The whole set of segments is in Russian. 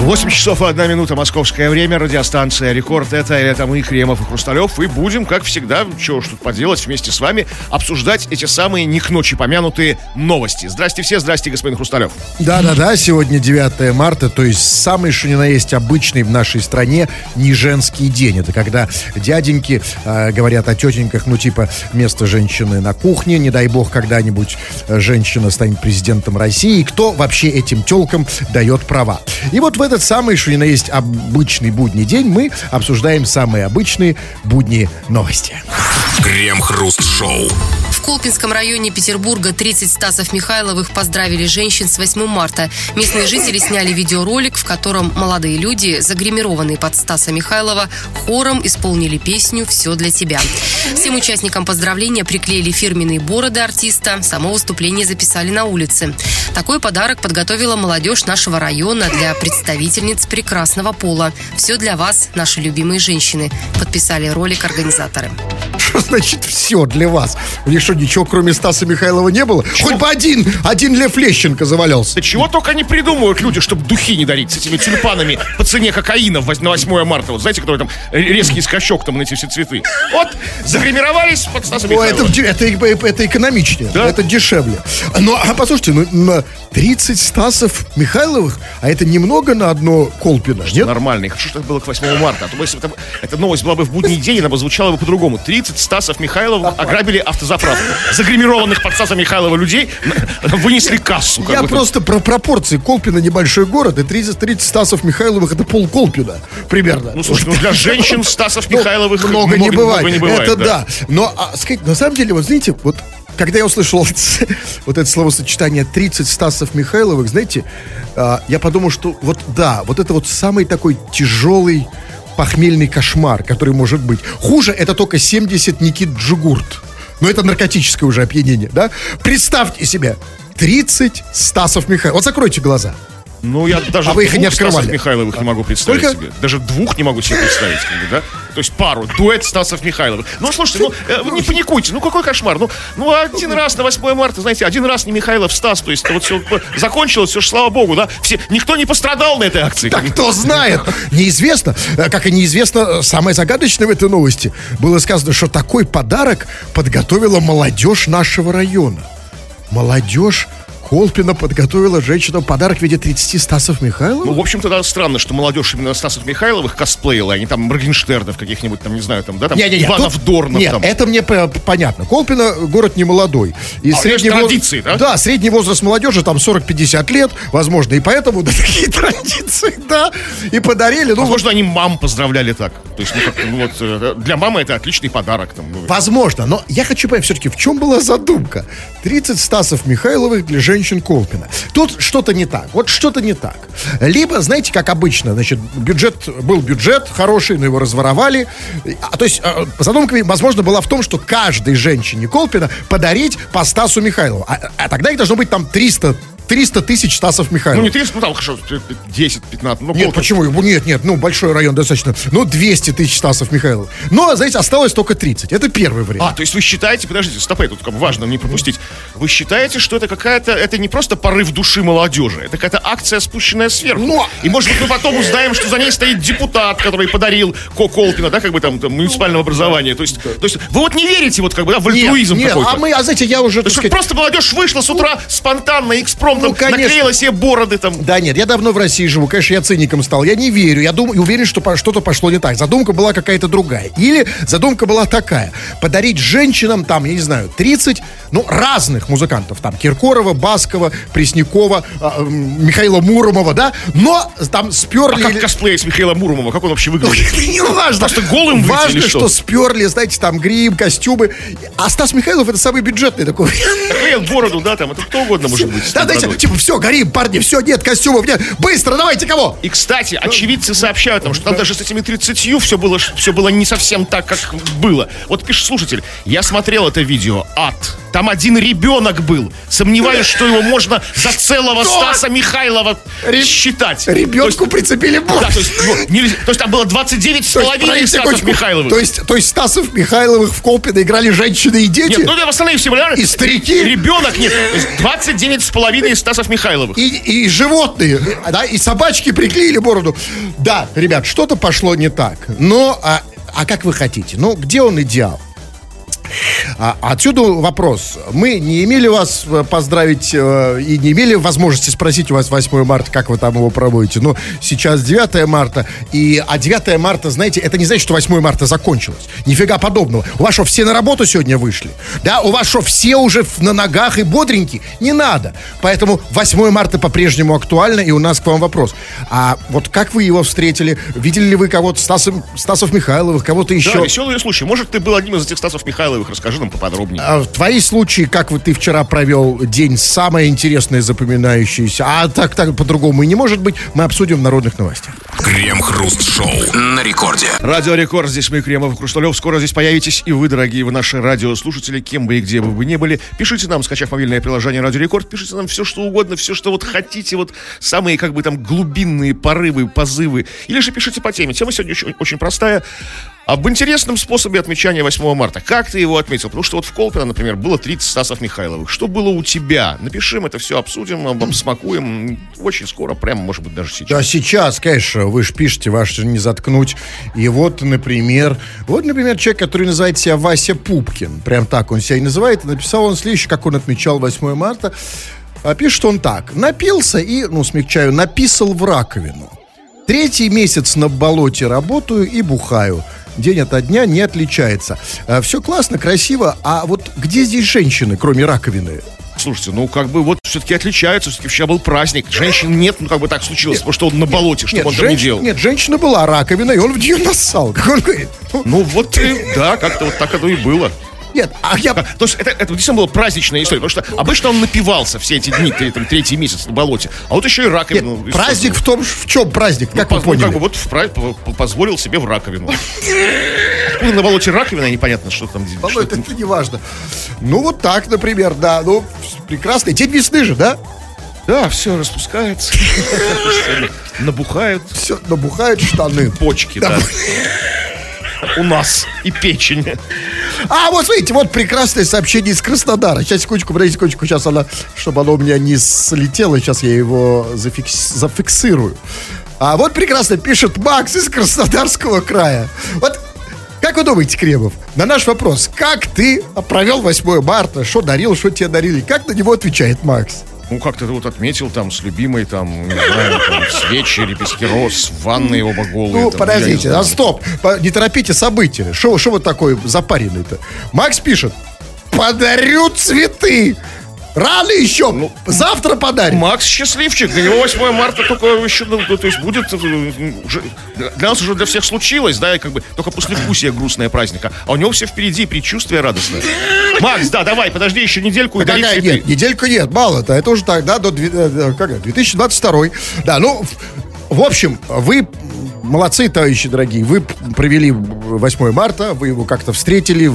8 часов и 1 минута московское время, радиостанция «Рекорд». Это, это мы, Кремов и Хрусталев. И будем, как всегда, чего тут поделать, вместе с вами обсуждать эти самые не к ночи помянутые новости. Здрасте все, здрасте, господин Хрусталев. Да-да-да, сегодня 9 марта, то есть самый, что ни на есть, обычный в нашей стране не женский день. Это когда дяденьки э, говорят о тетеньках, ну типа место женщины на кухне, не дай бог когда-нибудь э, женщина станет президентом России. Кто вообще этим телкам дает права? И вот в этот самый, что ни на есть, обычный будний день мы обсуждаем самые обычные будние новости. Крем-хруст-шоу. Колпинском районе Петербурга 30 Стасов Михайловых поздравили женщин с 8 марта. Местные жители сняли видеоролик, в котором молодые люди, загримированные под Стаса Михайлова, хором исполнили песню «Все для тебя». Всем участникам поздравления приклеили фирменные бороды артиста. Само выступление записали на улице. Такой подарок подготовила молодежь нашего района для представительниц прекрасного пола. Все для вас, наши любимые женщины. Подписали ролик организаторы. Что значит все для вас? У них что, ничего кроме Стаса Михайлова не было? Хоть бы один, один Лев Лещенко завалялся. Да чего только не придумывают люди, чтобы духи не дарить с этими тюльпанами по цене кокаина на 8 марта. Вот знаете, который там резкий скачок там на эти все цветы. Вот, загримировались под Стаса Ну, Михайлова. де- это, это, это экономичнее, Да? это дешевле. Но, а послушайте, ну, на 30 Стасов Михайловых, а это немного на одно Колпино, нет? Нормально. И хорошо, что это было к 8 марта. А то, если бы это- эта новость была бы в будний день, она бы звучала бы по-другому. 30 Стасов Михайлов ограбили автозаправку. Загримированных под Стаса Михайлова людей вынесли кассу. Я просто про пропорции. Колпино небольшой город, и 30, 30 Стасов Михайловых это пол Колпина примерно. Ну, слушай, ну для женщин Стасов Ну, Михайловых много, не бывает. много не бывает, Это да. Но, а, сказать, на самом деле, вот знаете, вот когда я услышал вот это словосочетание 30 Стасов Михайловых, знаете, а, я подумал, что вот да, вот это вот самый такой тяжелый похмельный кошмар, который может быть. Хуже это только 70 Никит Джугурт. Но это наркотическое уже опьянение, да? Представьте себе, 30 Стасов Михайловых. Вот закройте глаза. Ну, я даже А вы их не открывали? Стасов Михайловых не могу представить Сколько? себе. Даже двух не могу себе представить, как бы, да? То есть пару, дуэт Стасов Михайловых. Ну, слушайте, ну, э, не паникуйте, ну, какой кошмар. Ну, ну, один раз на 8 марта, знаете, один раз не Михайлов Стас, то есть вот все закончилось, все, слава богу, да? Все, никто не пострадал на этой акции. Да кто знает? Неизвестно. Э, Как и неизвестно, э, самое загадочное в этой новости было сказано, что такой подарок подготовила молодежь нашего района. Молодежь Колпина подготовила женщинам подарок в виде 30 Стасов Ну, Михайлова. в общем-то, да, странно, что молодежь именно Стасов Михайловых косплеила, они там Моргенштернов каких-нибудь там, не знаю, там, да, там, Не-не-не, Иванов тут- Дорнов Нет, там. это мне понятно. Колпино город не молодой. И А, него есть традиции, да? Да, средний возраст молодежи там 40-50 лет, возможно. И поэтому да, такие традиции, да. И подарили. Ну, Возможно, они мам поздравляли так. То есть, ну, как, ну, вот, э, для мамы это отличный подарок. Там, ну, Возможно, но я хочу понять все-таки, в чем была задумка? 30 Стасов Михайловых для женщин Колпина. Тут что-то не так. Вот что-то не так. Либо, знаете, как обычно, значит, бюджет, был бюджет хороший, но его разворовали. А, то есть э, задумка, возможно, была в том, что каждой женщине Колпина подарить по Стасу Михайлову. А, а тогда их должно быть там 300 300 тысяч Стасов Ну, Михайловых. не 30, ну, там, хорошо, 10-15. Ну, Нет, почему? Нет, нет, ну, большой район достаточно. Ну, 200 тысяч Стасов Михайлов. Но, знаете, осталось только 30. Это первый вариант. А, то есть вы считаете, подождите, стопэ, тут как бы важно не пропустить. Вы считаете, что это какая-то, это не просто порыв души молодежи, это какая-то акция, спущенная сверху. Ну, И, может быть, мы потом узнаем, что за ней стоит депутат, который подарил Ко Колпина, да, как бы там, там, муниципального образования. То есть, то есть вы вот не верите вот как бы, да, в альтруизм нет, какой-то. а мы, а знаете, я уже, То есть сказать, просто молодежь вышла с утра спонтанно, экспромтом, Ну, конечно. наклеила себе бороды там. Да нет, я давно в России живу, конечно, я циником стал. Я не верю, я думаю, уверен, что что-то пошло не так. Задумка была какая-то другая. Или задумка была такая. Подарить женщинам, там, я не знаю, 30, ну, разных музыкантов. Там, Киркорова, Баскова, Преснякова, а, Михаила Муромова, да? Но там А сперли... как косплей с Михаила Муромова, как он вообще выглядит? Не важно. Просто голым Важно, что? сперли, знаете, там грим, костюмы. А Стас Михайлов это самый бюджетный такой. Бороду, да, там, это кто угодно может быть. Да, знаете, бородой. типа, все, горим, парни, все, нет костюмов, нет. Быстро, давайте кого? И, кстати, очевидцы сообщают нам, что там даже с этими 30 все было, все было не совсем так, как было. Вот пишет слушатель, я смотрел это видео, ад. Там один ребенок был. Сомневаюсь, что его можно за целого Что? Стаса Михайлова Ре- считать. Ребенку прицепили То есть, да, то есть, ну, нельзя- то есть там было 29 с есть, половиной Стасов секундочку. Михайловых. То есть, то есть Стасов Михайловых в Колпино играли женщины и дети? Нет, ну да, в основном все. И старики? Ребенок, нет. То есть 29 с половиной Стасов Михайловых. И, и животные, да, и собачки приклеили бороду. Да, ребят, что-то пошло не так. Но, а, а как вы хотите? Ну, где он идеал? А, отсюда вопрос. Мы не имели вас э, поздравить э, и не имели возможности спросить у вас 8 марта, как вы там его проводите. Но сейчас 9 марта, и, а 9 марта, знаете, это не значит, что 8 марта закончилось. Нифига подобного. У вас что, все на работу сегодня вышли? Да, у вас что, все уже на ногах и бодренькие? Не надо. Поэтому 8 марта по-прежнему актуально, и у нас к вам вопрос. А вот как вы его встретили? Видели ли вы кого-то, Стасов, Стасов Михайловых, кого-то еще? Да, веселые случаи. Может, ты был одним из этих Стасов Михайловых. Расскажи нам поподробнее. А в твои случаи, как вот ты вчера провел день, самое интересное, запоминающееся, а так, так по-другому и не может быть, мы обсудим в народных новостях. Крем-хруст-шоу на рекорде. Радио Рекорд, здесь мы, Кремов, Хрусталев. Скоро здесь появитесь и вы, дорогие вы наши радиослушатели, кем бы и где бы вы ни были. Пишите нам, скачав мобильное приложение Радио Рекорд, пишите нам все, что угодно, все, что вот хотите, вот самые, как бы там, глубинные порывы, позывы. Или же пишите по теме. Тема сегодня очень, очень простая. Об интересном способе отмечания 8 марта. Как ты его отметил? Потому что вот в Колпино, например, было 30 Стасов Михайловых. Что было у тебя? Напишем это все, обсудим, обсмакуем. Очень скоро, прямо, может быть, даже сейчас. Да, сейчас, конечно, вы же пишете, ваш же не заткнуть. И вот, например, вот, например, человек, который называет себя Вася Пупкин. Прям так он себя и называет. Написал он следующее, как он отмечал 8 марта. А пишет он так. Напился и, ну, смягчаю, написал в раковину. Третий месяц на болоте работаю и бухаю день ото дня не отличается. А, Все классно, красиво, а вот где здесь женщины, кроме раковины? Слушайте, ну как бы вот все-таки отличаются, все-таки вчера был праздник. Женщин нет, ну как бы так случилось, потому что он на болоте, что Нет, он там не делал. нет, женщина была раковина, и он в нее нассал. Как он говорит. Ну, Ну вот, и, да, как-то вот так оно и было. Нет, а я... То есть это, это действительно была праздничная история, потому что обычно он напивался все эти дни, там, третий месяц на болоте, а вот еще и Нет, раковину. праздник в том, в чем праздник, как Ну, вы ну, поняли? как бы вот по- по- позволил себе в раковину. Откуда на болоте раковина, непонятно, что там. Ну, что это, это не важно. Ну, вот так, например, да. Ну, прекрасный. День весны же, да? Да, все распускается. Набухают Все, набухают штаны. почки, да. У нас и печень. А, вот смотрите, вот прекрасное сообщение из Краснодара. Сейчас, секундочку, подождите, секундочку, сейчас она, чтобы оно у меня не слетело, сейчас я его зафикс- зафиксирую. А вот прекрасно пишет Макс из Краснодарского края. Вот как вы думаете, Кремов, на наш вопрос, как ты провел 8 марта, что дарил, что тебе дарили, как на него отвечает Макс? Ну, как-то ты вот отметил там с любимой, там, не знаю, там, свечи, лепестки роз, в ванной оба голые. Ну, там, подождите, а стоп, не торопите события. Что вы такой запаренный-то? Макс пишет, подарю цветы. Рано еще, Ну, завтра подарим. Макс счастливчик, для него 8 марта только еще, ну, то есть будет, э, уже, для нас уже для всех случилось, да, и как бы только послевкусие грустное праздника, а у него все впереди, предчувствие радостное. Макс, да, давай, подожди еще недельку и Да какая, нет, неделька нет, мало-то. Это уже так, да, до э, э, как это, 2022. Да, ну, в- общем, вы молодцы, товарищи дорогие. Вы провели 8 марта, вы его как-то встретили.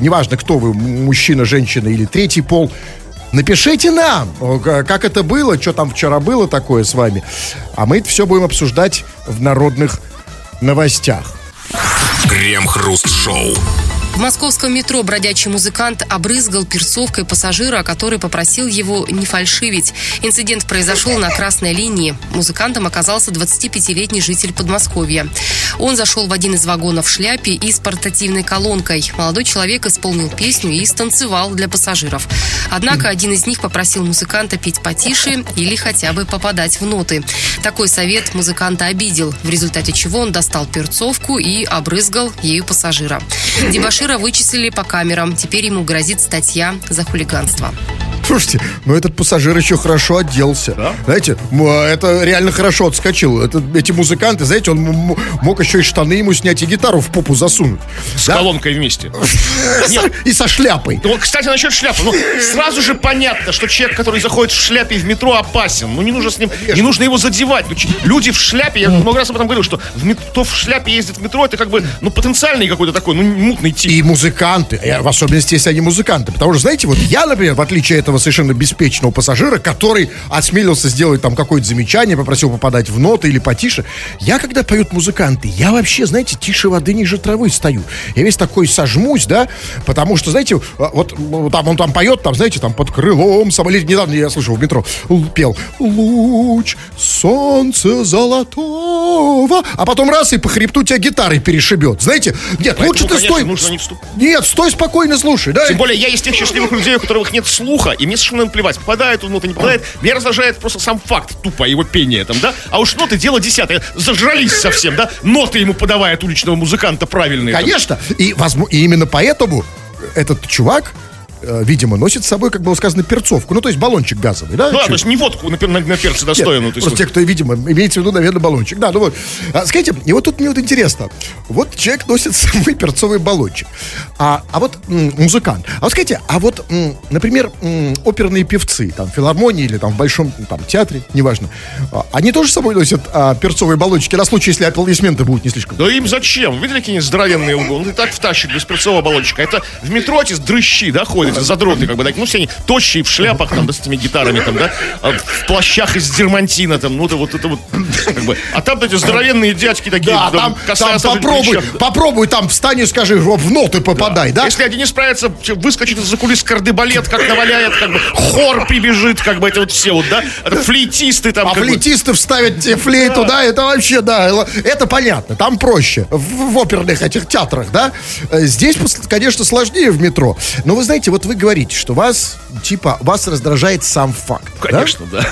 Неважно, кто вы, мужчина, женщина или третий пол. Напишите нам, как это было, что там вчера было такое с вами. А мы это все будем обсуждать в народных новостях. Крем-хруст-шоу. В московском метро бродячий музыкант обрызгал перцовкой пассажира, который попросил его не фальшивить. Инцидент произошел на красной линии. Музыкантом оказался 25-летний житель Подмосковья. Он зашел в один из вагонов в шляпе и с портативной колонкой. Молодой человек исполнил песню и станцевал для пассажиров. Однако один из них попросил музыканта петь потише или хотя бы попадать в ноты. Такой совет музыканта обидел, в результате чего он достал перцовку и обрызгал ею пассажира. Дебашира вычислили по камерам. Теперь ему грозит статья за хулиганство. Слушайте, ну этот пассажир еще хорошо отделался. Знаете, м, это реально хорошо отскочил. Это, эти музыканты, знаете, он мог еще и штаны ему снять, и гитару в попу засунуть. С Да? колонкой вместе. И со шляпой. Ну, вот, кстати, насчет шляпы. Ну, сразу же понятно, что человек, который заходит в шляпе в метро, опасен. Ну, не нужно с ним, не нужно его задевать. Ну, люди в шляпе, я много раз об этом говорил, что в кто в шляпе ездит в метро, это как бы, ну, потенциальный какой-то такой, ну, мутный тип. И музыканты, э, в особенности, если они музыканты. Потому что, знаете, вот я, например, в отличие от этого этого совершенно беспечного пассажира, который осмелился сделать там какое-то замечание, попросил попадать в ноты или потише. Я, когда поют музыканты, я вообще, знаете, тише воды ниже травы стою. Я весь такой сожмусь, да, потому что, знаете, а, вот там он там поет, там, знаете, там под крылом самолет. Недавно я слышал в метро, пел «Луч солнца золотого», а потом раз и по хребту тебя гитарой перешибет. Знаете, нет, Поэтому, лучше ты конечно, стой. нужно не вступ- Нет, стой спокойно, слушай, да. Тем более, я из тех счастливых людей, у которых нет слуха, и мне совершенно плевать, попадает он, ноты не попадает. Меня раздражает просто сам факт тупо его пения там, да? А уж ноты дело десятое. Зажрались совсем, да? Ноты ему подавает уличного музыканта правильные. Конечно. И, возможно, и именно поэтому этот чувак, видимо, носит с собой, как было сказано, перцовку. Ну, то есть баллончик газовый, да? Ну, да, то есть не водку на, на- на перце Нет, достойную. то есть, просто те, кто, видимо, имеется в виду, наверное, баллончик. Да, ну вот. А, скажите, и вот тут мне вот интересно. Вот человек носит с собой перцовый баллончик. А, а вот м, музыкант. А вот скажите, а вот, м, например, м, оперные певцы, там, в филармонии или там в большом там, театре, неважно, а, они тоже с собой носят а, перцовые баллончики на случай, если аплодисменты будут не слишком. Да им зачем? Видели какие-нибудь здоровенные углы? Он и так втащит без перцового баллончика. Это в метро эти дрыщи, да, ходят, эти задроты, как бы, такие, ну, все они тощие, в шляпах, там, да, с этими гитарами, там, да, а в плащах из дермантина, там, ну, это вот, это вот, как бы. А там эти здоровенные дядьки такие, Да, там, там, там попробуй, попробуй там встань и скажи, в ноты попадай, да? Если один не справится, выскочит из-за кулис кардебалет, как наваляет, как бы хор прибежит, как бы это вот все вот, да, это флейтисты там. А как бы. флейтисты вставят тебе флейту, да, это вообще, да, это понятно, там проще, в, в оперных этих театрах, да. Э, Здесь, конечно, сложнее в метро. Но вы знаете, вот вы говорите, что вас, типа, вас раздражает сам факт. да? Конечно, да.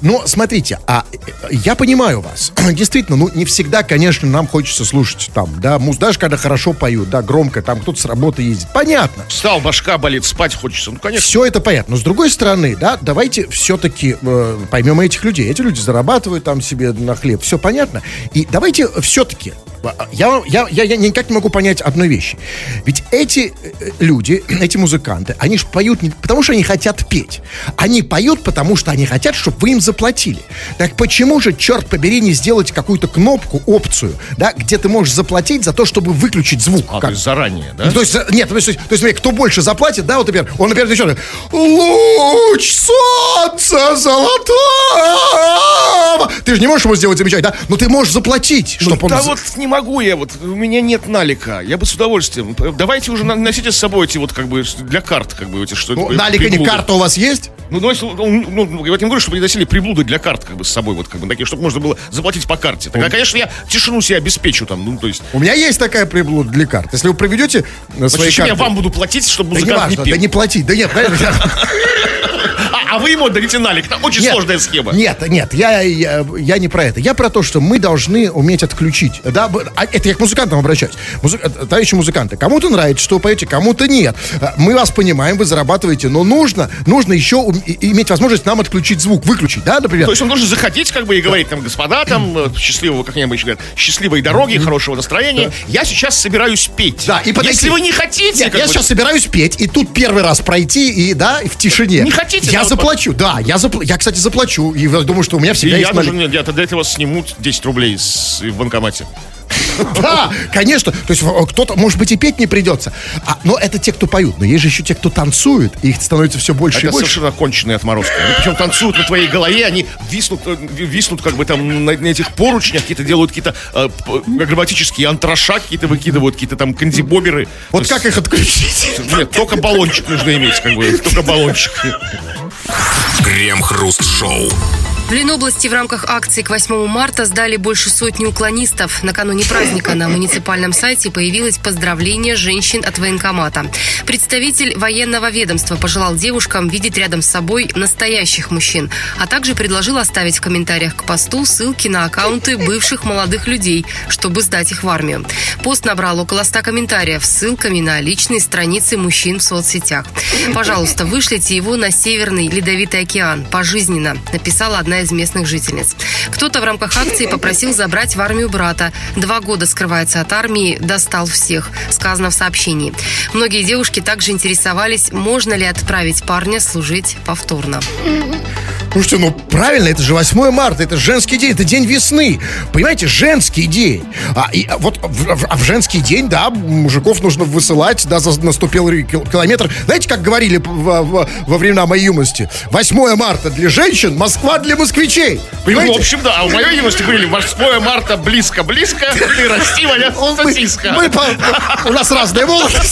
Но смотрите, а я понимаю вас. Действительно, ну не всегда, конечно, нам хочется слушать там, да, муз, даже когда хорошо поют, да, громко, там кто-то с работы ездит. Понятно. Встал, башка болит, спать хочется. Ну, конечно. Все это понятно. Но с другой стороны, да, давайте все-таки э, поймем этих людей. Эти люди зарабатывают там себе на хлеб. Все понятно. И давайте все-таки. Я, я, я, я никак не могу понять одной вещи. Ведь эти э, люди, эти музыканты, они же поют не потому, что они хотят петь. Они поют, потому что они хотят, чтобы вы им заплатили. Так почему же, черт побери, не сделать какую-то кнопку, опцию, да, где ты можешь заплатить за то, чтобы выключить звук? А, то Как- есть заранее, да? ну, то есть, э, нет, то есть, то есть, смотри, кто больше заплатит, да, вот, например, он, например, еще луч солнца золотого. Ты же не можешь ему сделать замечание, да? Но ты можешь заплатить, чтобы он... да вот не могу я, вот у меня нет налика. Я бы с удовольствием. Давайте уже носите с собой эти вот как бы для карт, как бы эти что Ну, э, налика не карта у вас есть? Ну, ну, ну, ну, я не говорю, чтобы не носили приблуды для карт как бы с собой, вот как бы такие, чтобы можно было заплатить по карте. Тогда, конечно, я тишину себе обеспечу там, ну, то есть. У меня есть такая приблуда для карт. Если вы проведете на свои Зачем я вам буду платить, чтобы Да не музыкант не, важно, пел? да не платить. Да нет, а, а вы ему отдадите налик. Это очень Нет, сложная схема. Нет, нет, я, я, я не про это. Я про то, что мы должны уметь отключить. Да, а это я к музыкантам обращаюсь. Музы- э, товарищи музыканты, кому-то нравится, что вы поете, кому-то нет. Э, Мы вас понимаем, вы зарабатываете, но нужно, нужно еще иметь возможность нам отключить звук, выключить, да, например. То есть он должен захотеть, как бы, и говорить, там, господа, там, э, счастливого, как они обычно говорят, счастливой дороги, хорошего настроения. Я сейчас собираюсь петь. Да, и подойти. Если вы не хотите, Нет, я бы, сейчас собираюсь петь, и тут первый раз пройти, и да, и в тишине. Не хотите, Я заплачу, да, я, запла- я, кстати, заплачу. И я думаю, что у меня И всегда я есть даже, налик. нет, я тогда этого снимут 10 рублей с, в банкомате. Да, конечно. То есть э, кто-то, может быть, и петь не придется. А, но это те, кто поют. Но есть же еще те, кто танцует. И их становится все больше Это и больше. совершенно конченые отморозки. Они причем танцуют на твоей голове, они виснут, э, виснут как бы там на, на этих поручнях, какие-то делают какие-то э, акробатические антраша, какие-то выкидывают, какие-то там кандибоберы. Вот То как есть- их отключить? Нет, только баллончик нужно иметь, как бы, только баллончик. Крем-хруст-шоу. В Ленобласти в рамках акции к 8 марта сдали больше сотни уклонистов. Накануне праздника на муниципальном сайте появилось поздравление женщин от военкомата. Представитель военного ведомства пожелал девушкам видеть рядом с собой настоящих мужчин, а также предложил оставить в комментариях к посту ссылки на аккаунты бывших молодых людей, чтобы сдать их в армию. Пост набрал около 100 комментариев с ссылками на личные страницы мужчин в соцсетях. Пожалуйста, вышлите его на Северный Ледовитый океан пожизненно, написала одна из местных жительниц. Кто-то в рамках акции попросил забрать в армию брата. Два года скрывается от армии, достал всех, сказано в сообщении. Многие девушки также интересовались, можно ли отправить парня служить повторно. Слушайте, ну правильно, это же 8 марта, это женский день, это день весны. Понимаете, женский день. А, и, а вот в, а в женский день, да, мужиков нужно высылать, да, за- наступил километр. Знаете, как говорили во, во- во времена моей юности? 8 марта для женщин, Москва для москвичей. Ну, Понимаете? в общем, да, а в моей юности говорили, 8 марта близко-близко, ты расти, моя Мы- сосиска. мы по- у нас разные волосы.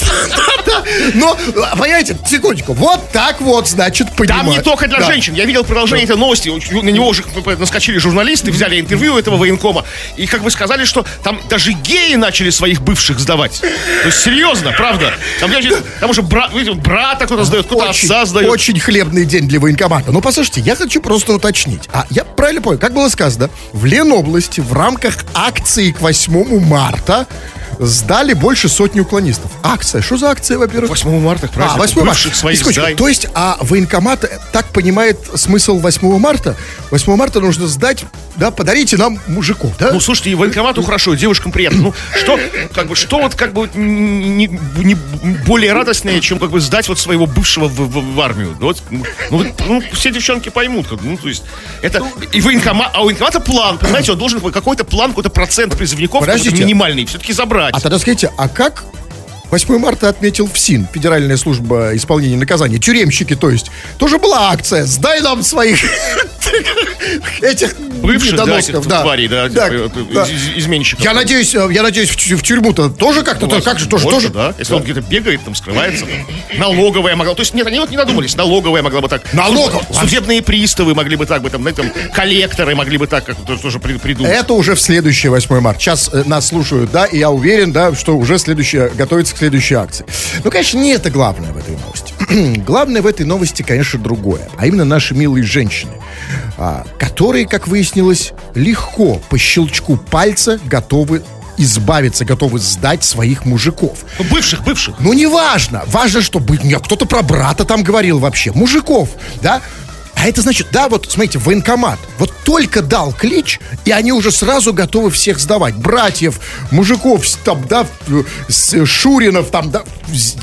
Да, Но, понимаете, секундочку, вот так вот, значит, Там понимаю. не только для женщин. Я видел продолжение этой новости. На него уже наскочили журналисты, взяли интервью этого военкома. И как бы сказали, что там даже геи начали своих бывших сдавать. То есть серьезно, правда. Там, значит, там уже брат, видите, брата кто-то сдает, кто-то очень, отца сдает. очень хлебный день для военкомата. Ну, послушайте, я хочу просто уточнить. А я правильно понял, как было сказано, в Ленобласти в рамках акции к 8 марта сдали больше сотни уклонистов. Акция. Что за акция, во-первых? 8 марта, А, праздник 8 марта. своих сдай. То есть, а военкомат э, так понимает смысл 8 марта? 8 марта нужно сдать, да, подарите нам мужиков, да? Ну, слушайте, и военкомату хорошо, и девушкам приятно. Ну, что, как бы, что вот, как бы, не, не более радостнее, чем, как бы, сдать вот своего бывшего в, в- в армию? Ну, Вот, ну, вот, ну, все девчонки поймут, как, ну, то есть, это, и военкомат, а у военкомата план, понимаете, он должен какой-то план, какой-то процент призывников, минимальный, все-таки забрать. А тогда скажите, а как 8 марта отметил ФСИН, Федеральная служба исполнения наказаний, тюремщики, то есть, тоже была акция, сдай нам своих этих Бывших, да, этих тварей, да, Да, э, э, да. из- изменщиков. Я надеюсь, э, я надеюсь, в, тю- в тюрьму-то тоже как-то, то- как же, тоже, тоже, да. Если он где-то бегает, там скрывается, налоговая могла. То есть нет, они вот не надумались. Налоговая могла бы так. Налоговая? Судебные приставы могли бы так бы там, знаете, там, коллекторы могли бы так как тоже, тоже при- придумать. Это уже в следующее 8 марта. Сейчас нас слушают, да, и я уверен, да, что уже следующее, готовится к следующей акции. Ну, конечно, не это главное в этой новости. главное в этой новости, конечно, другое. А именно наши милые женщины, а, которые, как выяснилось, легко по щелчку пальца готовы избавиться, готовы сдать своих мужиков. Ну, бывших, бывших. Ну, неважно. Важно, чтобы... Нет, кто-то про брата там говорил вообще. Мужиков, да? А это значит, да, вот, смотрите, военкомат. Вот только дал клич, и они уже сразу готовы всех сдавать. Братьев, мужиков, там, да, Шуринов, там, да,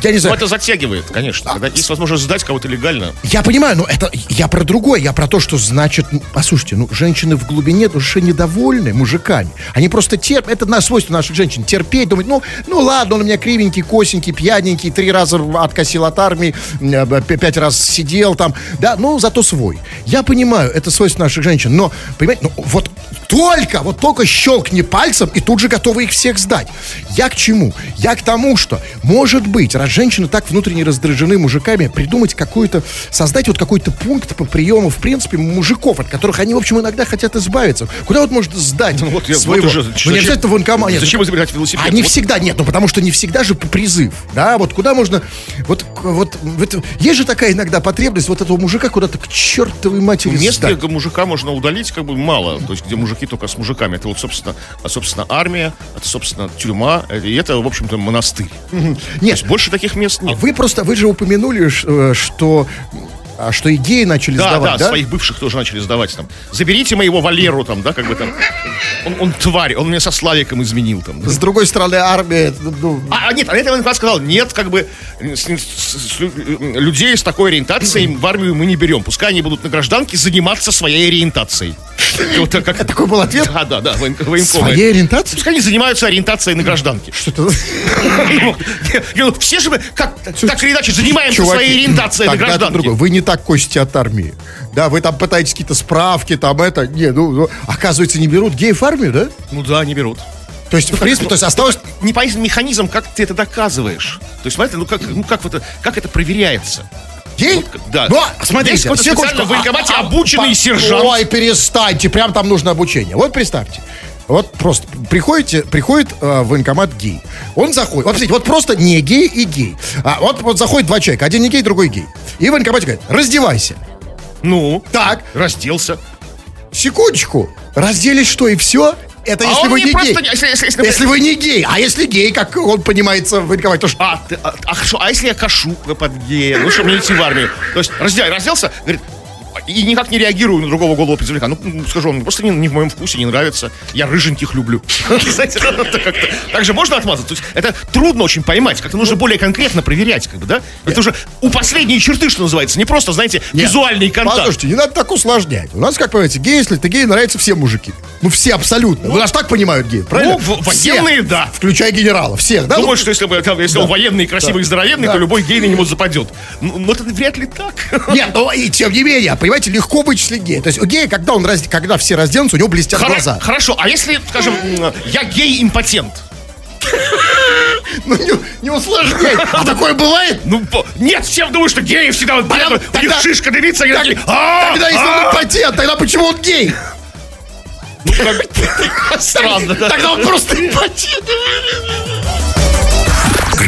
я не Ну, знаю. это затягивает, конечно. Когда есть возможность сдать кого-то легально. Я понимаю, но это я про другое, я про то, что значит, ну, послушайте, ну, женщины в глубине души недовольны мужиками. Они просто терпят, это на свойство наших женщин, терпеть, думать, ну, ну ладно, он у меня кривенький, косенький, пьяненький, три раза откосил от армии, э, пять раз сидел там, да, ну, зато свой. Я понимаю, это свойство наших женщин, но, понимаете, ну, вот только, вот только щелкни пальцем, и тут же готовы их всех сдать. Я к чему? Я к тому, что, может быть, раз женщины так внутренне раздражены мужиками, придумать какой-то, создать вот какой-то пункт по приему, в принципе, мужиков, от которых они, в общем, иногда хотят избавиться. Куда вот можно сдать Ну, вот я- своего? вот уже, ну, не зачем- обязательно в военкомате. Зачем изобретать велосипед? а не Вот всегда, нет, ну потому что не всегда же призыв, да, вот куда можно, вот, вот, вот есть же такая иногда потребность вот этого мужика куда-то к чертовой матери Мест, сдать. где мужика можно удалить, как бы мало. То есть, где мужики только с мужиками. Это вот, собственно, а, собственно, армия, это, собственно, тюрьма, э, и это, в общем-то, монастырь. То Нет, есть, больше таких мест нет. вы просто, вы же упомянули, э, что, а, что и геи начали Да, сдавать, да, да? своих бывших тоже начали сдавать там. Заберите моего Валеру там, да, как бы там. Он, он тварь, он меня со Славиком изменил там. С другой стороны, армия, ну, А, а нет, а это он сказал, нет, как бы с- с- с- лю- людей с такой ориентацией в армию мы не берем. Пускай они будут на гражданке заниматься своей ориентацией. Вот как- такой был ответ? Да, да, да, воен- военкомы. Своей ориентации? Пускай они занимаются ориентацией на гражданке. Что это? Ну, Все же мы, как, так или иначе, занимаемся своей ориентацией на это гражданке. Вы не так косите от армии. Да, вы там пытаетесь какие-то справки, там это. Не, ну, ну, оказывается, не берут геев армию, да? Ну да, не берут. То есть, в принципе, то есть осталось... Непонятен механизм, как ты это доказываешь. То есть, смотрите, ну как, ну как, это, как это проверяется? Гей? Вот, да. Ну, смотрите, Есть какой-то секундочку. в военкомате А, а, обученный по- сержант. Ой, перестаньте, прям там нужно обучение. Вот представьте. Вот просто приходите, приходит э, в военкомат гей. Он заходит. Вот, смотрите, вот просто не гей и гей. А, вот, вот заходит два человека. Один не гей, другой гей. И в военкомате говорит, раздевайся. Ну, Так, разделся. секундочку. Разделись что, и все? Это А если вы не не гей. не- если- если- если- Если вы не гей. А если гей, как он понимается в военкомате, то что? А, ты, а, а а если я кашу под гея? Ну, чтобы не идти в армию. То есть, раздел, разделся, говорит, и никак не реагирую на другого голого представника. Ну, скажу, он просто не, не в моем вкусе, не нравится. Я рыженьких люблю. Знаете, ну, это как-то- Так же можно отмазаться? То есть это трудно очень поймать. Как-то нужно более конкретно проверять, как бы, да? Это уже у последней черты, что называется. Не просто, знаете, визуальный контакт. Послушайте, не надо так усложнять. У нас, как понимаете, гей, если ты гей, нравятся все мужики. Ну, все абсолютно. Вы нас так понимают геи, правильно? Ну, военные, да. Включая генерала. Всех, да? Думаю, что если, если он военный, красивый и здоровенный, то любой гей на него западет. Ну, ну, это вряд ли так. Нет, ну и тем не менее, понимаете, легко вычислить гея. То есть у гея, когда он раз- когда все разденутся, у него блестят Хоро- глаза. Хорошо, а если, скажем, я гей-импотент? Ну, не, не усложняй. А такое бывает? Ну, нет, все думают, что геи всегда вот бегают, у них шишка дымится, Так- такие, «А, Тогда если а». он импотент, тогда почему он гей? Ну, как- Странно, да? Тогда он просто импотент.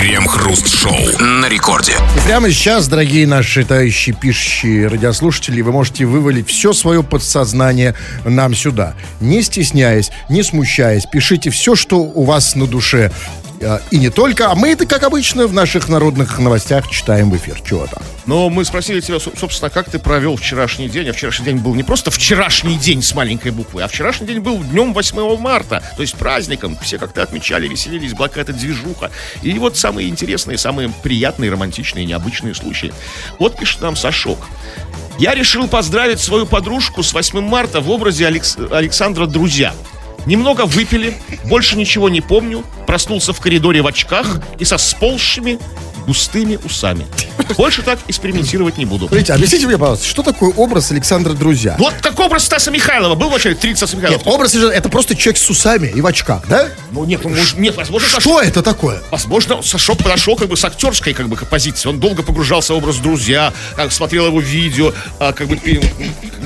Крем-хруст-шоу на рекорде. И прямо сейчас, дорогие наши товарищи пишущие радиослушатели, вы можете вывалить все свое подсознание нам сюда. Не стесняясь, не смущаясь, пишите все, что у вас на душе. Э, И не только, а мы это, как обычно, в наших народных новостях читаем в эфир. Чего там? Но мы спросили тебя, соб- собственно, как ты провел вчерашний день. А вчерашний день был не просто вчерашний день с маленькой буквы, а вчерашний день был днем 8 марта, то есть праздником. Все как-то отмечали, веселились, какая-то движуха. И вот самые интересные, самые приятные, романтичные, необычные случаи. Вот пишет нам Сашок. Я решил поздравить свою подружку с 8 марта в образе Алекс- Александра Друзья. Немного выпили, больше ничего не помню, проснулся в коридоре в очках и со сползшими густыми усами. Больше так экспериментировать не буду. Смотрите, объясните мне, пожалуйста, что такое образ Александра Друзья? Вот как образ Стаса Михайлова. Был вообще 30 Стаса Михайлова? Нет, образ это просто человек с усами и в очках, да? Ну нет, ну, нет, возможно, Что это такое? Возможно, Сашок подошел как бы с актерской как бы позиции. Он долго погружался в образ друзья, как смотрел его видео, а, как бы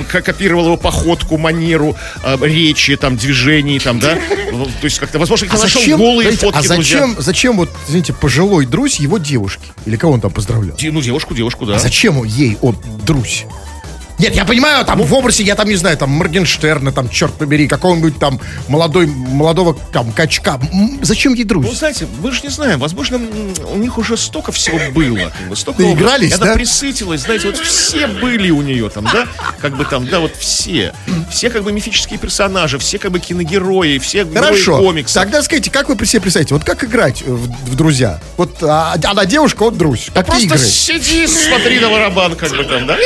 как копировал его походку, манеру, а, речи, там, движений, там, да. То есть как-то, возможно, как нашел голые подождите, фотки а друзья. зачем, зачем вот, извините, пожилой друзь его девушки? Или кого он там поздравлял? Ну, девушку, девушку, да. А зачем ей он друзь? Нет, я понимаю, там в образе, я там не знаю, там Моргенштерна, там, черт побери, какого-нибудь там молодой, молодого там качка. Зачем ей Ну, друзь? знаете, мы же не знаем, возможно, у них уже столько всего было, как бы, столько... Наигрались, И она да? присытилась, знаете, вот все были у нее там, да, как бы там, да, вот все. Все как бы мифические персонажи, все как бы киногерои, все Хорошо. комиксов. Тогда скажите, как вы себе представляете, вот как играть в, в друзья? Вот а, она девушка, он друзь. Какие Просто игры? сиди, смотри на барабан, как бы там, да?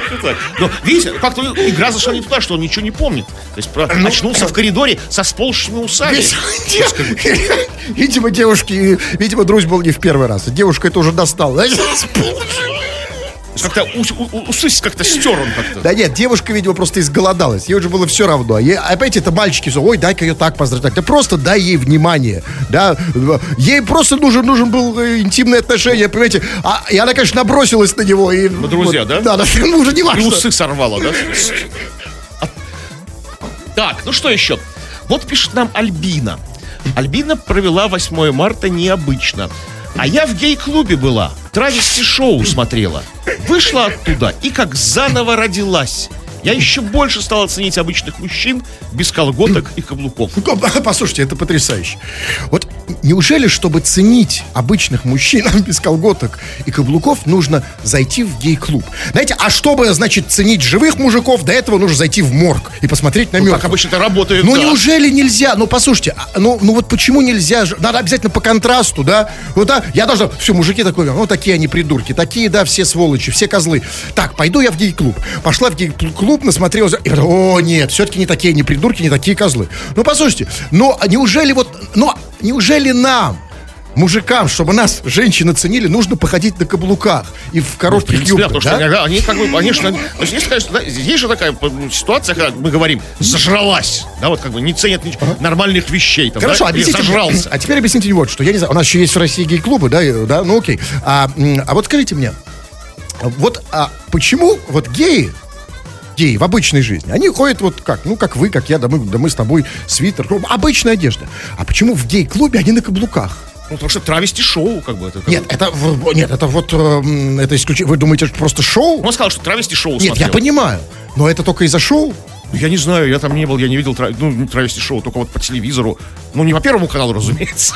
Как-то так. Но, видите, как-то игра зашла не туда, что он ничего не помнит. То есть про- Ну, очнулся в коридоре со сползшими усами. Видимо, девушки, видимо, друзь был не в первый раз. Девушка это уже достала. Есть Как-то ус- усы как-то стер он как-то. Да нет, девушка, видимо, просто изголодалась. Ей уже было все равно. Ей, опять это мальчики, все, ой, дай-ка ее так поздравить. Да просто дай ей внимание. Да, ей просто нужен, нужен был э, интимное отношение, понимаете. А, и она, конечно, набросилась на него. И, на друзья, да? Да, да, ну, уже не И важно. усы сорвало, да? А- Так, ну что еще? Вот пишет нам Альбина. Альбина провела 8 марта необычно. А я в гей-клубе была, травести-шоу смотрела. Вышла оттуда и как заново родилась. Я еще больше стала ценить обычных мужчин без колготок и каблуков. Ну, Послушайте, это потрясающе. Вот неужели, чтобы ценить обычных мужчин без колготок и каблуков, нужно зайти в гей-клуб? Знаете, а чтобы, значит, ценить живых мужиков, до этого нужно зайти в морг и посмотреть на Ну, мертвых. так обычно это работает, Ну да. неужели нельзя? Ну послушайте, а, ну, ну вот почему нельзя? Надо обязательно по контрасту, да? Вот да, я должен, все, мужики такой, ну такие они придурки, такие, да, все сволочи, все козлы. Так, пойду я в гей-клуб. Пошла в гей-клуб, насмотрелась, и говорю, о нет, все-таки не такие не придурки, не такие козлы. Ну послушайте, ну а неужели вот, ну неужели нам, мужикам, чтобы нас женщины ценили, нужно походить на каблуках и в В коротких принципе, да, юбках, потому что да? они как бы, они же, то есть, есть, конечно, да, есть же такая м, ситуация, когда мы говорим, зажралась, да, вот как бы не ценят нич- нормальных вещей, там, Хорошо, да, объясните. зажрался. А теперь объясните мне вот что. Я не знаю, у нас еще есть в России гей-клубы, да, и- да, ну окей. А, а вот скажите мне, вот а почему вот геи, геи в обычной жизни, они ходят вот как, ну как вы, как я, да мы, да мы с тобой, свитер, ну, обычная одежда. А почему в гей-клубе они на каблуках? Ну, потому что травести шоу, как бы, это... как Нет, бы- это, нет, это вот, эм, это исключение. Вы думаете, что просто шоу? Он сказал, что травести шоу Нет, я смотрел. понимаю. Но это только из-за шоу? Я не знаю, я там не был, я не видел ну, травести шоу, только вот по телевизору. Ну, не по Первому каналу, разумеется.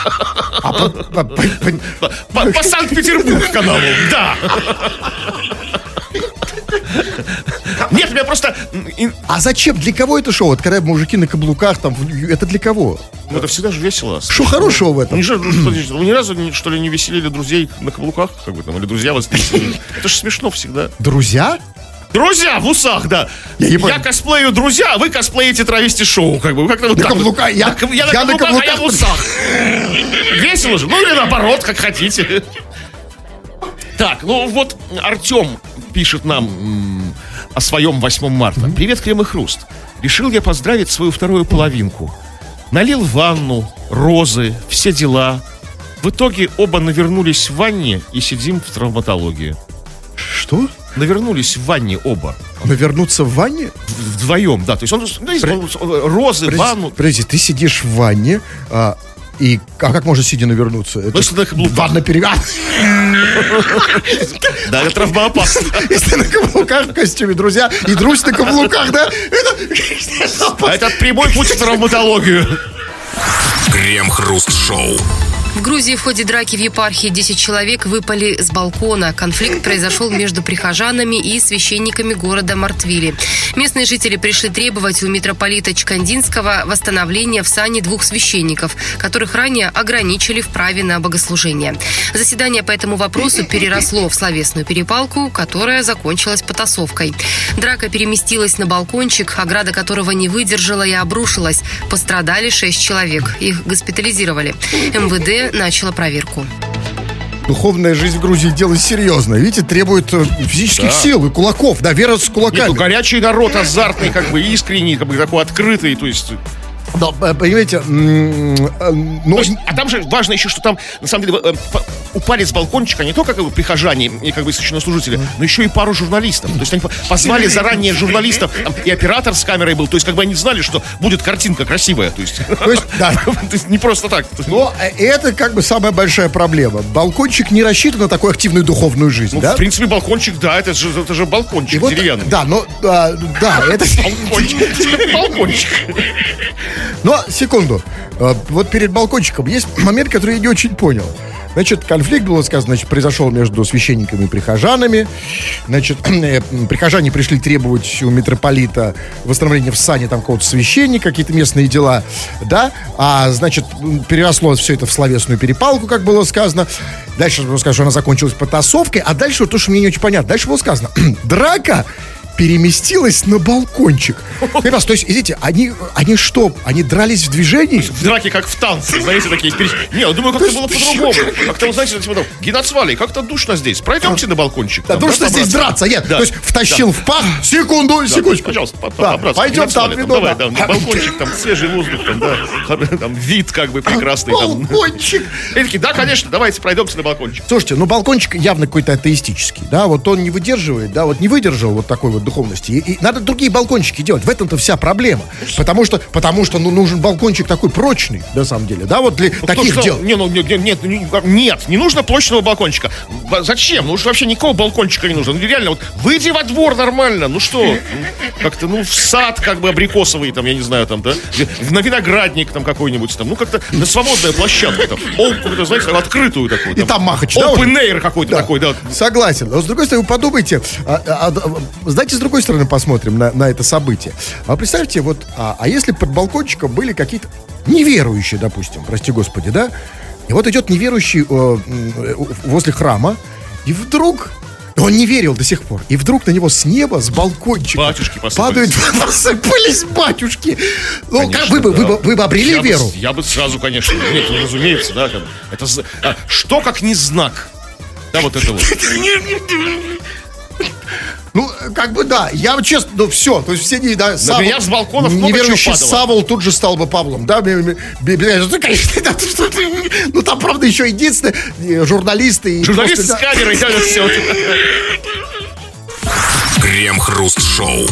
А по- по- по- по- По, по Санкт-Петербург каналу, да. Нет, у меня просто... А зачем? Для кого это шоу? Вот когда мужики на каблуках, там, это для кого? ну, это всегда же весело. Что хорошего в Ну, этом? ну, Вы ни разу, что ли, не веселили друзей на каблуках? Как бы там, или друзья вас не веселили? Это же смешно всегда. Друзья? Друзья в усах, да. Я Я, не понял. косплею друзья, а вы косплеите травести шоу, как бы. Вот На так вот. каблука- я- я, я на на каблуках, а я в каблуках. усах. Весело же. Ну или наоборот, как хотите. Так, ну вот Артем пишет нам о своем 8 марта. Привет, Крем и Хруст. Решил я поздравить свою вторую половинку. Налил ванну, розы, все дела. В итоге оба навернулись в ванне и сидим в травматологии. Что? Навернулись в ванне оба. Навернуться в ванне? Вдвоем, да. То есть он, ну, есть, он, э, розы, Подожди, ванну. подожди, ты сидишь в ванне, а, и а как можно сидя навернуться? Это Ну, если на каблуках. ванна перевяз. Да, это травмоопасно. Если на каблуках в костюме, друзья, и друзь на каблуках, да? Это... А это прямой путь в травматологию. Крем-хруст-шоу. В Грузии в ходе драки в епархии 10 человек выпали с балкона. Конфликт произошел между прихожанами и священниками города Мартвили. Местные жители пришли требовать у митрополита Чкандинского восстановления в сане двух священников, которых ранее ограничили в праве на богослужение. Заседание по этому вопросу переросло в словесную перепалку, которая закончилась потасовкой. Драка переместилась на балкончик, ограда которого не выдержала и обрушилась. Пострадали шесть человек. Их госпитализировали. МВД начало проверку. Духовная жизнь в Грузии дело серьезное. Видите, требует э, физических Да. сил и кулаков, да, вера с Нет, кулаками. ну, горячий народ, азартный, как бы искренний, как бы такой открытый, то есть... Но, э, понимаете, э, ну, есть, а там же важно еще, что там, на самом деле, э, упали с балкончика не только как бы, прихожане и как бы священнослужители, но еще и пару журналистов. То есть они по- позвали заранее журналистов, там, и оператор с камерой был, то есть как бы они знали, что будет картинка красивая, то есть... То есть, да. То есть не просто так. но это как бы самая большая проблема. Балкончик не рассчитан на такую активную духовную жизнь, Ну, да? в принципе, балкончик, да, это же, это же балкончик И вот, деревянный. Да, но, а, да, это... Балкончик. Балкончик. Но, секунду. Э, Вот перед балкончиком есть момент, который я не очень понял. Значит, конфликт, было сказано, значит, произошел между священниками и прихожанами. Значит, э, прихожане пришли требовать у митрополита восстановления в сане там какого-то священника, какие-то местные дела, да? А, значит, переросло все это в словесную перепалку, как было сказано. Дальше было сказано, что она закончилась потасовкой, а дальше вот то, что мне не очень понятно. Дальше было сказано, драка переместилась на балкончик. Понимаешь, то есть, извините, они, они что, они дрались в движении? В драке, как в танце, знаете, такие... Не, я думаю, как-то было по-другому. Как-то, знаете, типа там, Геноцвали, как-то душно здесь. Пройдемте на балкончик. Да, что здесь драться, нет. Да. То есть втащил в пах, секунду, секундочку. Пожалуйста. Пойдем там, Давай, да. там, балкончик, там, свежий воздух, там, да. Там, вид, как бы, прекрасный. Там. Балкончик. И такие, да, конечно, давайте пройдемте на балкончик. Слушайте, ну балкончик явно какой-то атеистический, да, вот он не выдерживает, да, вот не выдержал вот такой вот духовности. И, и надо другие балкончики делать. В этом-то вся проблема. Потому что, потому что, ну, нужен балкончик такой прочный, на самом деле, да, вот для таких Что, дел. Не, ну, не- не- нет, не- нет, не нужно прочного балкончика. Зачем? Ну уж вообще никакого балкончика не нужно. Ну, реально, вот выйди во двор нормально. Ну что? Ну, Как-то, ну, в сад, как бы абрикосовый, там, я не знаю, там, да? На виноградник там какой-нибудь там. Ну, как-то на свободная площадка там. О, какую-то, знаете, открытую такую. И там махач, да, Open air какой-то Да. такой, да. Согласен. Но с другой стороны, вы подумайте, а, а, а, знаете, с другой стороны посмотрим на, на это событие. А представьте, вот, а, а если под балкончиком были какие-то неверующие, допустим, прости господи, да? И вот идет неверующий э, возле храма, и вдруг он не верил до сих пор. И вдруг на него с неба, с балкончика Батюшки посыпались. падают, посыпались батюшки. Ну, как Конечно, вы бы, вы, бы, вы бы обрели я бы веру? с- я бы сразу, конечно. Нет, ну, разумеется, да. как бы. Это а, что как не знак? Да, вот это вот. Ну, как бы да, я вот честно, ну все, то есть все не, да, Савол- меня с балконов много неверующий чего падало. Савол тут же стал бы Павлом, да, ну, там, правда, еще единственное, э, журналисты и Журналист просто, с камерой, да, все. Крем-хруст-шоу.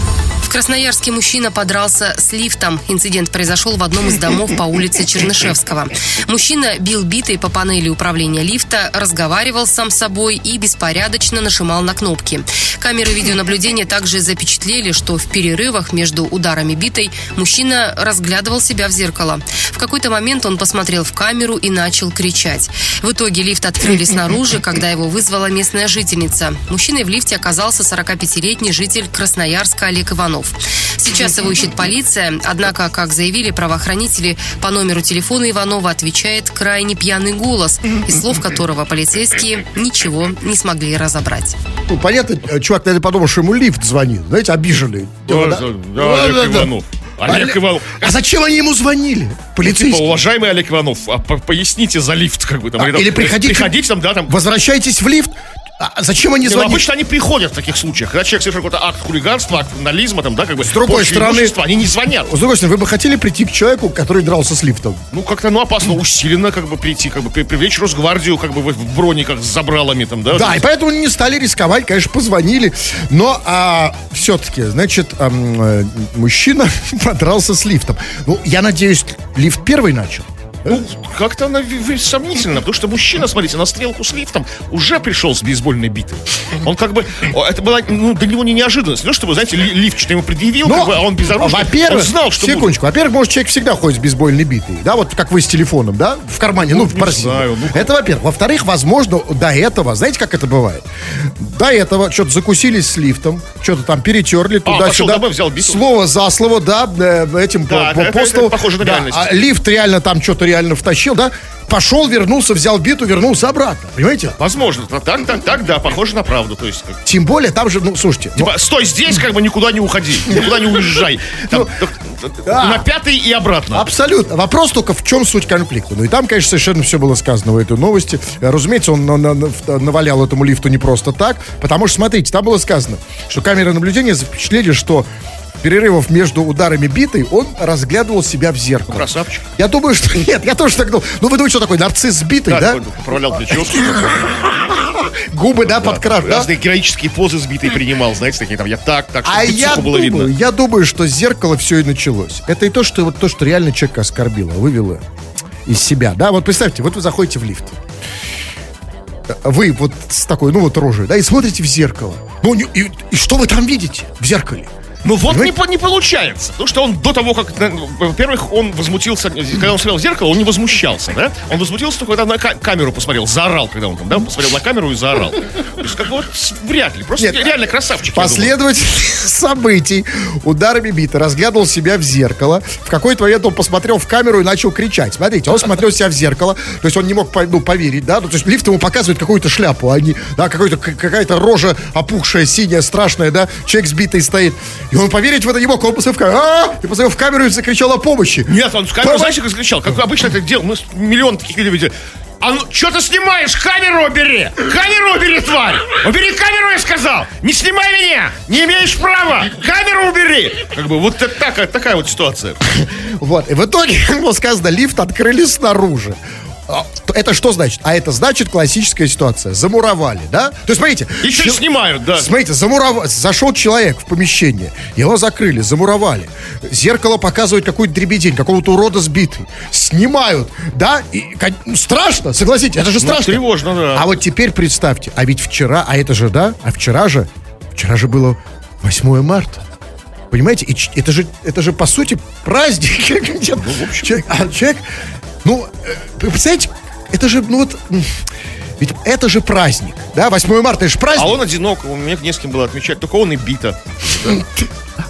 Красноярске мужчина подрался с лифтом. Инцидент произошел в одном из домов по улице Чернышевского. Мужчина бил битой по панели управления лифта, разговаривал сам с собой и беспорядочно нажимал на кнопки. Камеры видеонаблюдения также запечатлели, что в перерывах между ударами битой мужчина разглядывал себя в зеркало. В какой-то момент он посмотрел в камеру и начал кричать. В итоге лифт открыли снаружи, когда его вызвала местная жительница. Мужчиной в лифте оказался 45-летний житель Красноярска Олег Иванов. Сейчас его ищет полиция, однако, как заявили правоохранители, по номеру телефона Иванова отвечает крайне пьяный голос, из слов которого полицейские ничего не смогли разобрать. Ну, понятно, э, чувак, наверное, подумал, что ему лифт звонит. Знаете, обиженный. Да, Да, да, да. да, Олег Да. Иванов. Олег Олег- Иванов. А зачем они ему звонили? Типа, Полицейский. уважаемый Олег Иванов, а по- поясните за лифт, как бы там. А, или приходите- Приходите там, да, там. Возвращайтесь в лифт. А зачем они ну, звонили? обычно они приходят в таких случаях. Когда человек совершил какой-то акт хулиганства, акт вандализма, там, да, как бы. С другой стороны- они не звонят. С другой стороны, вы бы хотели прийти к человеку, который дрался с лифтом? Ну, как-то, ну, опасно, усиленно, как бы, прийти, как бы, при- привлечь Росгвардию, как бы, в брониках с забралами, там, да. Да, и поэтому не стали рисковать, конечно, позвонили. Но а, все-таки, значит, э, мужчина подрался с лифтом. Ну, я надеюсь, лифт первый начал. Ну, как-то она в- в- сомнительно, потому что мужчина, смотрите, на стрелку с лифтом уже пришел с бейсбольной битой. Он как бы, это была ну, для него не неожиданность. Ну, чтобы, знаете, ли- лифт что-то ему предъявил, Ну, как бы, а он безоружный. Во-первых, он знал, что будет. секундочку, во-первых, может, человек всегда ходит с бейсбольной битой, да, вот как вы с телефоном, да, в кармане, ну, в не корзине. знаю, ну, это во-первых. Во-вторых, возможно, до этого, знаете, как это бывает? До этого что-то закусились с лифтом, что-то там перетерли пошел туда-сюда. домой, взял биту. Слово за слово, да, э, этим Да, по, по это- посту. это похоже на Да, реальность. а лифт реально там что-то реально втащил, да, пошел, вернулся, взял биту, вернулся обратно, понимаете? Возможно, так, так, так, да, похоже на правду. То есть, как- Тем более, там же, ну, слушайте, ну, типа, стой здесь, как бы никуда не уходи, никуда не уезжай. Там, да. На пятый и обратно. Абсолютно. Вопрос только в чем суть конфликта. Ну и там, конечно, совершенно все было сказано в этой новости. Э, Разумеется, он на- на- на- навалял этому лифту не просто так, потому что, смотрите, там было сказано, что камеры наблюдения запечатлели, что перерывов между ударами битой он разглядывал себя в зеркало. Красавчик. Я думаю, что нет, я тоже так думал. Ну, вы думаете, что такой нарцисс с битой, Да, да? такой поправлял прическу. Губы, да, подкрас, да? Разные героические позы сбитые принимал, знаете, такие там, я так, так, А чтобы я было думаю, видно. я думаю, что с зеркала все и началось. Это и то, что вот то, что реально человека оскорбило, вывело из себя. Да, вот представьте, вот вы заходите в лифт. Вы вот с такой, ну вот рожей, да, и смотрите в зеркало. Ну, и, и что вы там видите в зеркале? Ну вот не, не получается. Потому что он до того, как... на- Во-первых, он возмутился... Когда он смотрел в зеркало, он не возмущался, да? Он возмутился только, когда на ка- камеру посмотрел. Заорал, когда он там, да? Посмотрел на камеру и заорал. То есть, как бы вот вряд ли. Просто Нет, реально красавчик. Последовательность событий ударами бита разглядывал себя в зеркало. В какой-то момент он посмотрел в камеру и начал кричать. Смотрите, он смотрел себя в зеркало, то есть он не мог ну, поверить, да, ну, то есть лифт ему показывает какую-то шляпу, а не, да, какая-то рожа опухшая, синяя, страшная, да, человек сбитый стоит. И он поверить в это не мог, он посмотрел в камеру, «А!» и посмотрел в камеру и закричал о помощи. Нет, он в камеру, как закричал? Как обычно это делал. Мы миллион таких видео видели. А ну, что ты снимаешь? Камеру убери! Камеру убери, тварь! Убери камеру, я сказал! Не снимай меня! Не имеешь права! Камеру убери! Как бы вот это такая, такая вот ситуация. Вот, и в итоге, как было сказано, лифт открыли снаружи. А, то Это что значит? А это значит классическая ситуация. Замуровали, да? То есть, смотрите. Еще чел- снимают, да. Смотрите, замуров... зашел человек в помещение, его закрыли, замуровали. Зеркало показывает какую-то дребедень, какого-то урода сбитый. Снимают, да? И, ну, страшно, согласитесь, это же страшно. тревожно, да. А вот теперь представьте, а ведь вчера, а это же, да? А вчера же, вчера же было 8 марта. Понимаете, и это же, это же по сути праздник. человек, а человек, ну, э, представляете, это же, ну вот, ведь это же праздник, да, 8 марта, это же праздник. А он одинок, у меня не с кем было отмечать, только он и бита.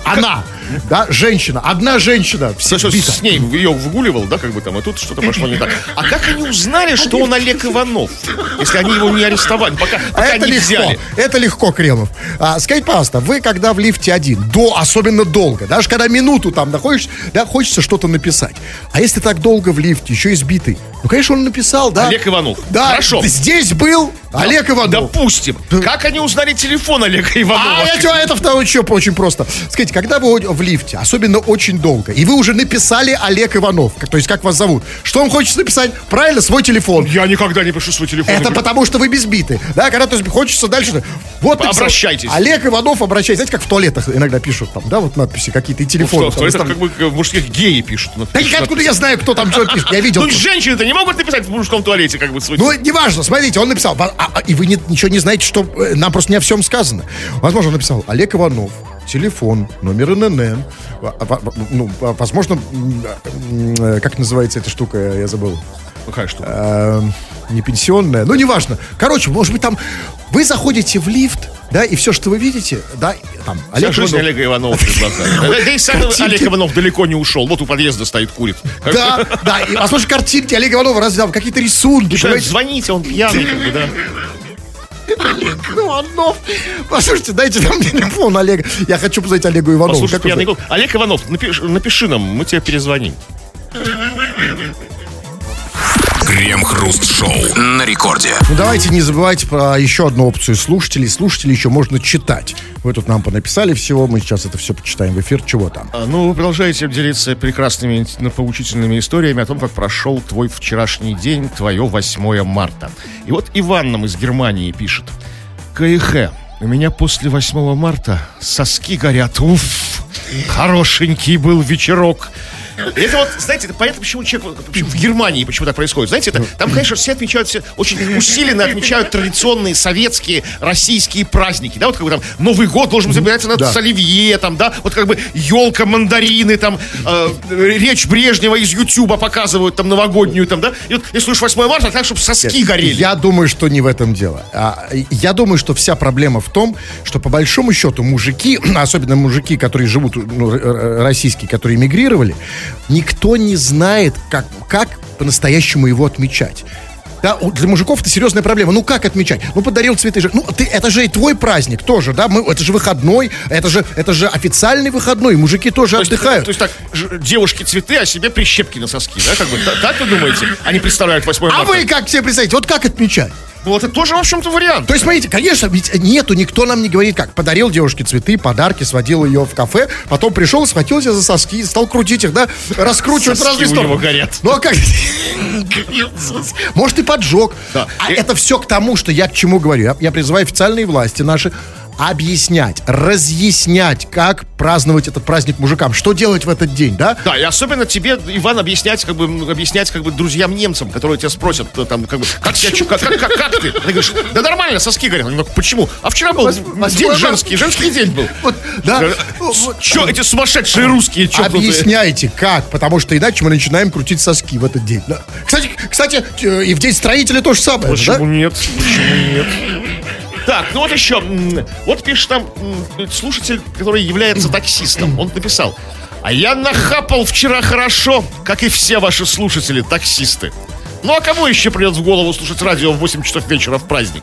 Она, да, женщина, одна женщина, все бита. с ней ее выгуливал, да, как бы там, и тут что-то пошло не так. А как они узнали, что он Олег Иванов, если они его не арестовали, пока, А пока это не легко, взяли? это легко, Кремов. А, скажите, пожалуйста, вы когда в лифте один, до, особенно долго, даже когда минуту там находишься, да, хочется что-то написать. А если так долго в лифте, еще избитый, ну, конечно, он написал, да. Олег Иванов. Да, Хорошо. здесь был Олег Иванов. Допустим. Как они узнали телефон Олега Иванова? А я тебя, это второе что очень просто. Скажите, когда вы в в лифте, особенно очень долго, и вы уже написали Олег Иванов, то есть как вас зовут, что вам хочется написать? Правильно, свой телефон. Я никогда не пишу свой телефон. Это потому, что вы безбиты. Да, когда то есть, хочется дальше. Вот написал, Обращайтесь. Олег Иванов, обращайтесь. Знаете, как в туалетах иногда пишут там, да, вот надписи какие-то и телефоны. Ну, что, там, это там. как бы э, в мужских геи пишут. Да и откуда я знаю, кто там что пишет? Я видел. Ну, женщины-то не могут написать в мужском туалете как бы свой Ну, неважно, смотрите, он написал, а- а- и вы не- ничего не знаете, что э, нам просто не о всем сказано. Возможно, он написал Олег Иванов, телефон, номер ННН, а- а- а- ну, а, возможно, м, э, как называется эта штука, я забыл. Какая штука? Эм, не пенсионная, ну, неважно. Короче, может быть, там вы заходите в лифт, да, и все, что вы видите, да, там, Вся Олег жизнь Иванов. Олега Иванова перед глазами. Да, Да и сам Картинки. Олег Иванов далеко не ушел. Вот у подъезда стоит, курит. Да, да, и, возможно, картинки Олега Иванова, раз, там, какие-то рисунки? Звоните, он пьяный, как да. Иванов. Послушайте, дайте нам телефон Олега. Я хочу позвонить Олегу Иванову. Послушай, пьяный голос. Олег Иванов, напиши, напиши нам, мы тебе перезвоним. Крем-хруст-шоу на рекорде. Ну, давайте не забывайте про еще одну опцию слушателей. Слушателей еще можно читать. Вы тут нам понаписали всего, мы сейчас это все почитаем в эфир. Чего там? А, Ну, вы продолжаете делиться прекрасными, поучительными историями о том, как прошел твой вчерашний день, твое 8 марта. И вот Иван нам из Германии пишет. КХ, у меня после 8 марта соски горят. Уф, хорошенький был вечерок. Это вот, знаете, это понятно, почему человек почему в Германии почему так происходит. Знаете, это, там, конечно, все отмечают, все очень усиленно отмечают традиционные советские, российские праздники. Да, вот как бы там Новый год должен быть обязательно Да. оливье, там, да, вот как бы елка, мандарины, там, э, речь Брежнева из Ютуба показывают, там, новогоднюю, там, да. И вот, если уж 8 марта, так, чтобы соски горели. Я думаю, что не в этом дело. А, я думаю, что вся проблема в том, что по большому счету мужики, особенно мужики, которые живут, ну, российские, которые эмигрировали, никто не знает, как, как по-настоящему его отмечать. Да, для мужиков это серьезная проблема. Ну как отмечать? Ну подарил цветы же. Ну ты, это же и твой праздник тоже, да? Мы, это же выходной, это же, это же официальный выходной. Мужики тоже То есть, отдыхают. то есть так, девушки цветы, а себе прищепки на соски, да, как бы, та- так вы думаете? Они представляют 8 марта. а вы как себе представляете? Вот как отмечать? Ну, это тоже, в общем-то, вариант. То есть, смотрите, конечно, ведь нету, никто нам не говорит как. Подарил девушке цветы, подарки, сводил ее в кафе, потом пришел, схватился за соски, стал крутить их, да, раскручивать в Соски разные у стороны. него горят. Ну а как? Может и поджег. Да. А И- это все к тому, что я к чему говорю. Я, я призываю официальные власти наши объяснять, разъяснять, как праздновать этот праздник мужикам, что делать в этот день, да? Да, и особенно тебе, Иван, объяснять, как бы, объяснять, как бы, друзьям немцам, которые тебя спросят, э, там, как бы, как себя чу- как, как, как, как ты? Ты говоришь, да нормально, соски горят. Они говорят, почему? А вчера был день женский, женский день был. Вот, да. Че, эти сумасшедшие русские, чокнутые? Объясняйте, как, потому что иначе мы начинаем крутить соски в этот день. Кстати, кстати, э, и в день строителя то же самое, да? Почему нет? Почему нет? Так, ну вот еще. Вот пишет там слушатель, который является таксистом. Он написал. А я нахапал вчера хорошо, как и все ваши слушатели, таксисты. Ну а кому еще придет в голову слушать радио в 8 часов вечера в праздник?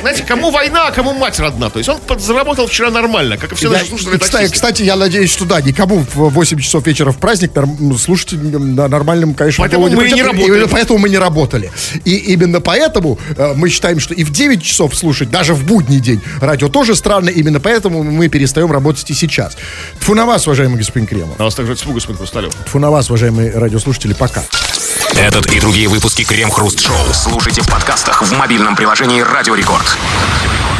Знаете, кому война, а кому мать родна. То есть он подзаработал вчера нормально, как и все наши слушатели кстати, таксисты. кстати, я надеюсь, что да, никому в 8 часов вечера в праздник норм- слушать нормальном, конечно, Поэтому мы не. Именно поэтому мы не работали. И именно поэтому э, мы считаем, что и в 9 часов слушать, даже в будний день, радио тоже странно. Именно поэтому мы перестаем работать и сейчас. Тфу на вас, уважаемый господин Кремов. На вас также тьфу, господин Хрусталев. Тфу на вас, уважаемые радиослушатели, пока. Этот и другие выпуски Крем-хруст-шоу слушайте в подкастах в мобильном приложении «Радио Рекорд».